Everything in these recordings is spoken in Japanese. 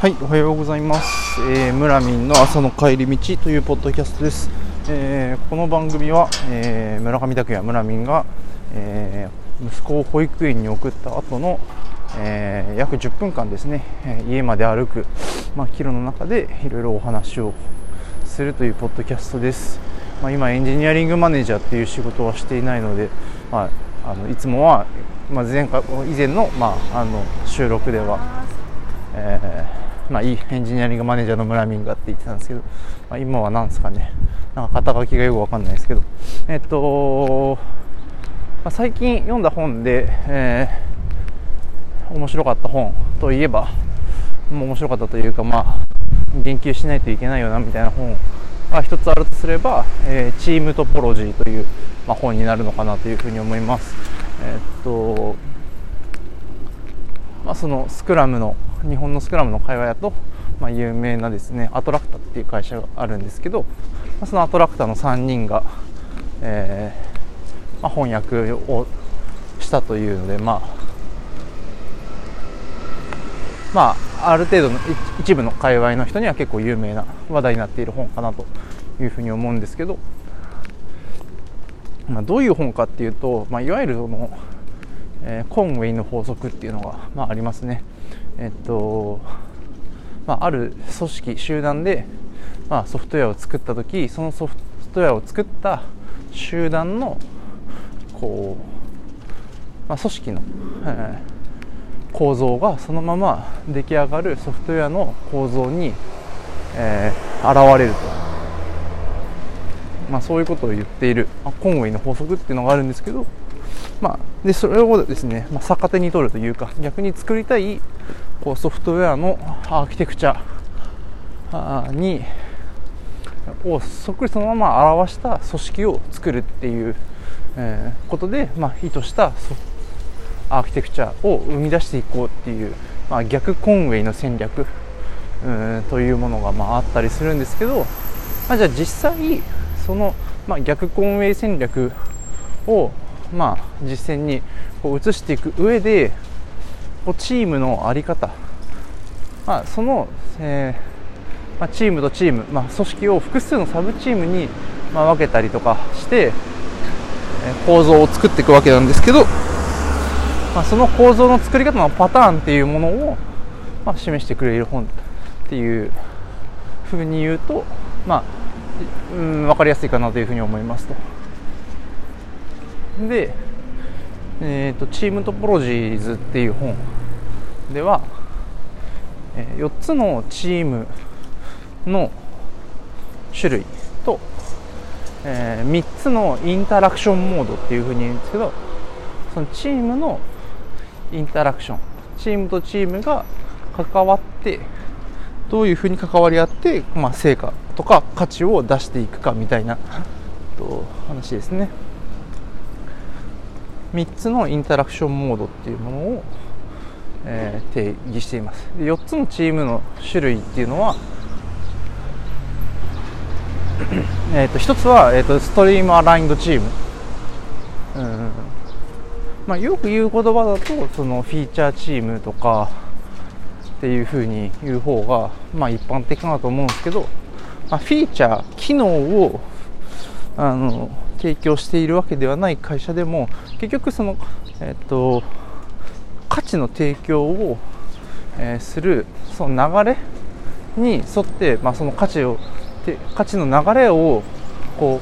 はい、おはようございます。えー、村民の朝の帰り道というポッドキャストです。えーこの番組は、えー村上拓也村民が、えー息子を保育園に送った後の、えー約10分間ですね、えー家まで歩く、まあ、キロの中でいろいろお話をするというポッドキャストです。まあ、今エンジニアリングマネージャーっていう仕事はしていないので、まあ、あのいつもは、まあ、前回以前の,、まあ、あの収録では、えーまあ、いいエンジニアリングマネージャーの村民がって言ってたんですけど、まあ、今は何ですかねなんか肩書きがよくわかんないですけどえっと、まあ、最近読んだ本で、えー面白かった本といえばもう面白かったというかまあ言及しないといけないよなみたいな本が一つあるとすれば、えーチームトポロジーという、まあ、本になるのかなというふうに思います。えっとまあ、そのスクラムの日本のスクラムの会話だと、まあ、有名なですねアトラクタっていう会社があるんですけど、まあ、そのアトラクタの3人が、えーまあ、翻訳をしたというのでまあまあある程度の一部の界隈の人には結構有名な話題になっている本かなというふうに思うんですけど、まあ、どういう本かっていうと、まあ、いわゆるそのえーコンウェイの法則っていうのが、まあ、ありますね。えっとまあ、ある組織集団で、まあ、ソフトウェアを作った時そのソフトウェアを作った集団のこう、まあ、組織の、えー構造がそのまま出来上がるソフトウェアの構造に、えー現れると。まあ、そういうことを言っている、まあ、コンウェイの法則っていうのがあるんですけど、まあ、でそれをですね、まあ、逆手に取るというか逆に作りたいこうソフトウェアのアーキテクチャにをそっくりそのまま表した組織を作るっていう、えーことで、まあ、意図したソアーキテクチャを生み出していこうっていう、まあ、逆コンウェイの戦略うんというものがまああったりするんですけど、まあ、じゃあ実際その、まあ、逆コンウェイ戦略を、まあ、実践にこう移していく上でこうチームの在り方、まあ、その、えーまあ、チームとチーム、まあ、組織を複数のサブチームに、まあ、分けたりとかして、えー構造を作っていくわけなんですけど、まあ、その構造の作り方のパターンっていうものを、まあ、示してくれる本っていうふうに言うと、まあ、うん、分かりやすいかなというふうに思いますと。で、えーと「チームトポロジーズ」っていう本。では、え4つのチームの種類と、え3つのインタラクションモードっていうふうに言うんですけどそのチームのインタラクションチームとチームが関わってどういうふうに関わり合って、まあ、成果とか価値を出していくかみたいなと話ですね。3つのインタラクションモードっていうものを、えー定義しています。で4つのチームの種類っていうのはえーと1つは、えー、とストリームアラインドチーム。うんまあ、よく言う言葉だとそのフィーチャーチームとかっていう風に言う方がまあ一般的かなと思うんですけど、まあ、フィーチャー機能をあの提供しているわけではない会社でも結局そのえっと価値の提供を、えーするその流れに沿って、まあ、その価値を価値の流れをこ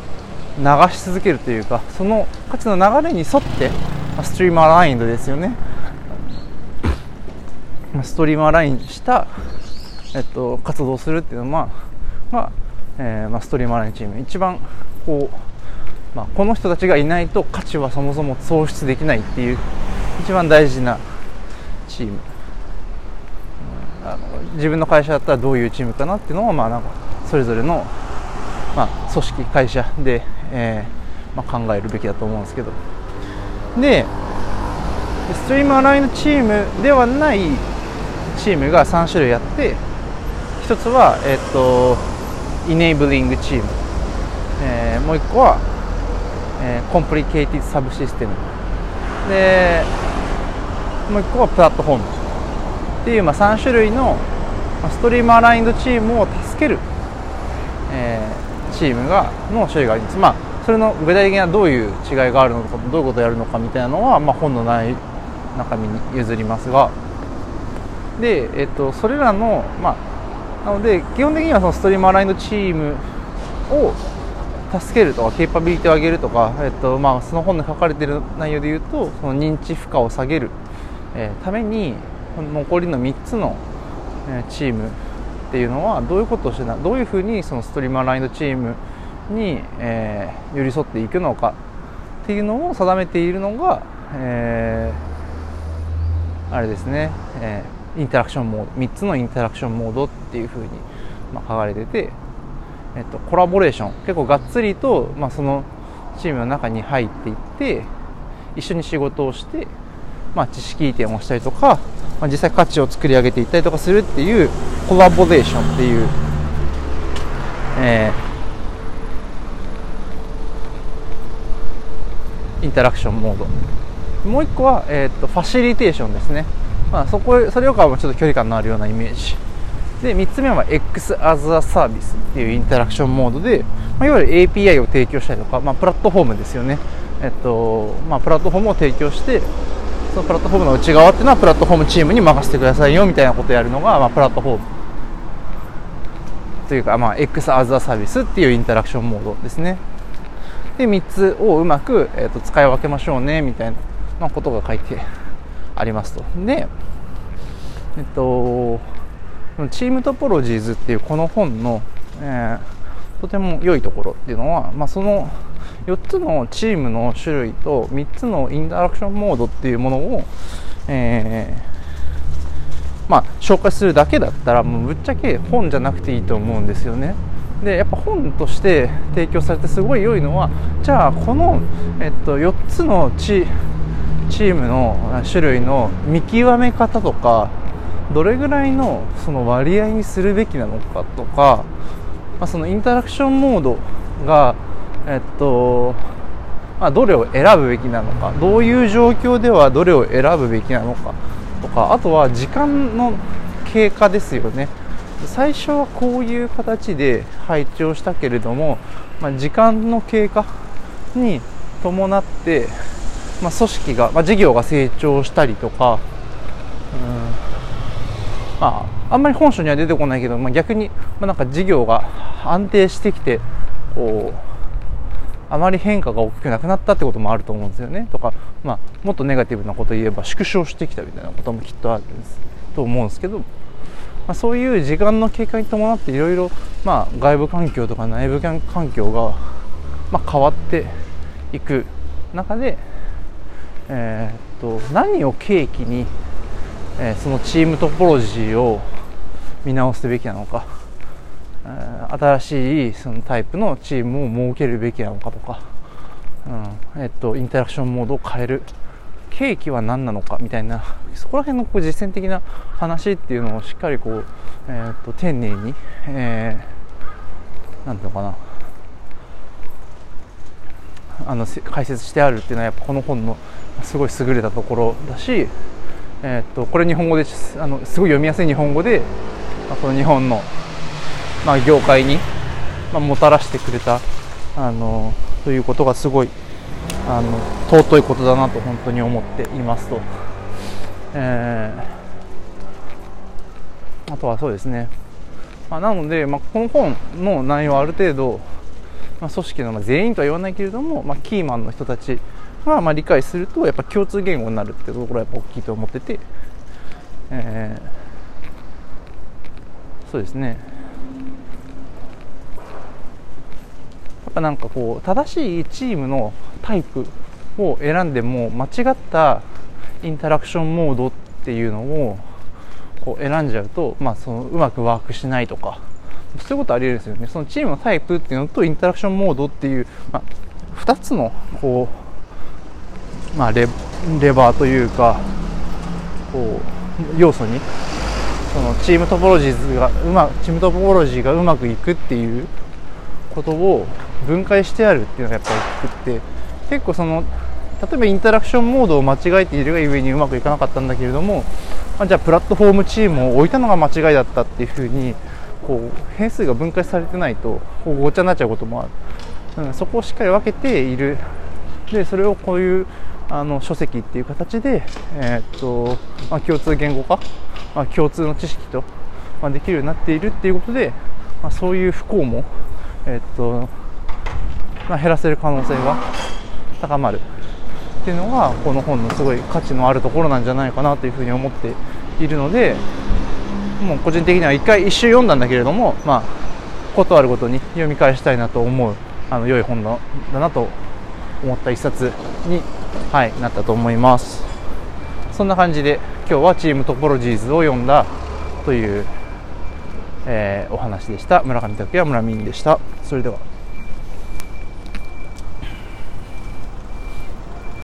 う流し続けるというかその価値の流れに沿ってストリームアラインドですよね。ストリームアラインした、えっと、活動をするっていうのは、まあえーまあ、ストリームアラインチーム。一番こう、まあ、この人たちがいないと価値はそもそも創出できないっていう一番大事なチーム。うんあの自分の会社だったらどういうチームかなっていうのは、まあ、なんかそれぞれの、まあ、組織会社で、えーまあ、考えるべきだと思うんですけど。でストリームアラインチームではないチームが3種類あって一つは、えっとイネイブリングチーム、えーもう一個は、え、コンプリケイティサブシステム。でもう一個はプラットフォームっていう、まあ、3種類の、ストリームアラインドチームを助ける、えー、チームがの種類があります、まあ、それの具体的などういう違いがあるのかどういうことをやるのかみたいなのは、まあ、本の内中身に譲りますが。で、えっと、それらの、まあ、なので基本的にはそのストリームアラインドチームを助けるとかケーパビリティを上げるとか、えっとまあ、その本で書かれている内容で言うとその認知負荷を下げる、えー、ために残りの3つの、えー、チームっていうのはどういうことをしてどういうふうにそのストリームアラインドチームに、えー、寄り添っていくのかっていうのを定めているのが、えー、あれですね、えー、インタラクションモード3つのインタラクションモードっていうふうに、まあ、書かれてて、えっと、コラボレーション。結構がっつりと、まあ、そのチームの中に入っていって一緒に仕事をして、まあ、知識移転をしたりとか、まあ、実際価値を作り上げていったりとかするっていうコラボレーションっていう、えーインタラクションモード。もう1個は、えーと、ファシリテーションですね、まあ、そこそれよりかはちょっと距離感のあるようなイメージ。で3つ目は X as a Service っていうインタラクションモードで、まあ、いわゆる API を提供したりとか、まあ、プラットフォームですよね、えっとまあ、プラットフォームを提供してそのプラットフォームの内側っていうのはプラットフォームチームに任せてくださいよみたいなことをやるのが、まあ、プラットフォームというか、まあ、X as a Service っていうインタラクションモードですね。で3つをうまく、えーと、使い分けましょうねみたいな、ことが書いてありますと。でえっとチームトポロジーズっていうこの本の、えー、とても良いところっていうのは、まあ、その4つのチームの種類と3つのインタラクションモードっていうものを、えー、まあ、紹介するだけだったらもうぶっちゃけ本じゃなくていいと思うんですよね。でやっぱ本として提供されてすごい良いのはじゃあこの、えっと、4つのチチームの種類の見極め方とかどれぐらいのその割合にするべきなのかとか、まあ、そのインタラクションモードが、えっとまあ、どれを選ぶべきなのかどういう状況ではどれを選ぶべきなのかとかあとは時間の経過ですよね。最初はこういう形で配置をしたけれども、まあ、時間の経過に伴って、まあ、組織が、まあ、事業が成長したりとか、うんまあ、あんまり本書には出てこないけど、まあ、逆に、まあ、なんか事業が安定してきてこうあまり変化が大きくなくなったってこともあると思うんですよね。とか、まあ、もっとネガティブなこと言えば縮小してきたみたいなこともきっとあるんです。と思うんですけどまあ、そういう時間の経過に伴っていろいろ外部環境とか内部環境が、まあ、変わっていく中で、えー、っと何を契機に、えー、そのチームトポロジーを見直すべきなのか、えー、新しいそのタイプのチームを設けるべきなのかとか、うんえっとインタラクションモードを変える契機は何なのかみたいなそこら辺のこう実践的な話っていうのをしっかりこう、えー、と丁寧に、えー、なんていうのかな。あの解説してあるっていうのはやっぱこの本のすごい優れたところだし、えー、とこれ日本語であのすごい読みやすい日本語で、まあ、この日本の、まあ、業界に、まあ、もたらしてくれたあのということがすごいあの尊いことだなと本当に思っていますと、えー、あとはそうですね、まあ、なので、まあ、この本の内容はある程度、まあ、組織の、まあ、全員とは言わないけれども、まあ、キーマンの人たちが、まあ、理解するとやっぱ共通言語になるってところはやっぱ大きいと思ってて、えー、そうですね。ぱなんかこう正しいチームのタイプを選んでも間違ったインタラクションモードっていうのをこう選んじゃうと、まあ、そのうまくワークしないとか。そういうことありえるんですよね。そのチームのタイプっていうのとインタラクションモードっていう、まあ、2つのこう、まあレ、レバーというかこう要素にそのチームトポロジーがうまチームトポロジーがうまくいくっていうことを分解してあるっていうのがやっぱり大きくって結構その例えばインタラクションモードを間違えているがゆえにうまくいかなかったんだけれどもまあ、じゃあプラットフォームチームを置いたのが間違いだったっていうふうにこう変数が分解されてないとこうごちゃになっちゃうこともある、うん、そこをしっかり分けている。でそれをこういうあの書籍っていう形で、えー、っとまあ、共通言語化、まあ、共通の知識と、まあ、できるようになっているっていうことで、まそういう不幸も、えー、っとま減らせる可能性が高まるっていうのがこの本のすごい価値のあるところなんじゃないかなというふうに思っているのでもう個人的には1回一周読んだんだけれどもまあことあるごとに読み返したいなと思うあの良い本だなと思った一冊に、はい、なったと思います。そんな感じで今日はチームトポロジーズを読んだという、えー、お話でした。村上拓也村民でした。それでは。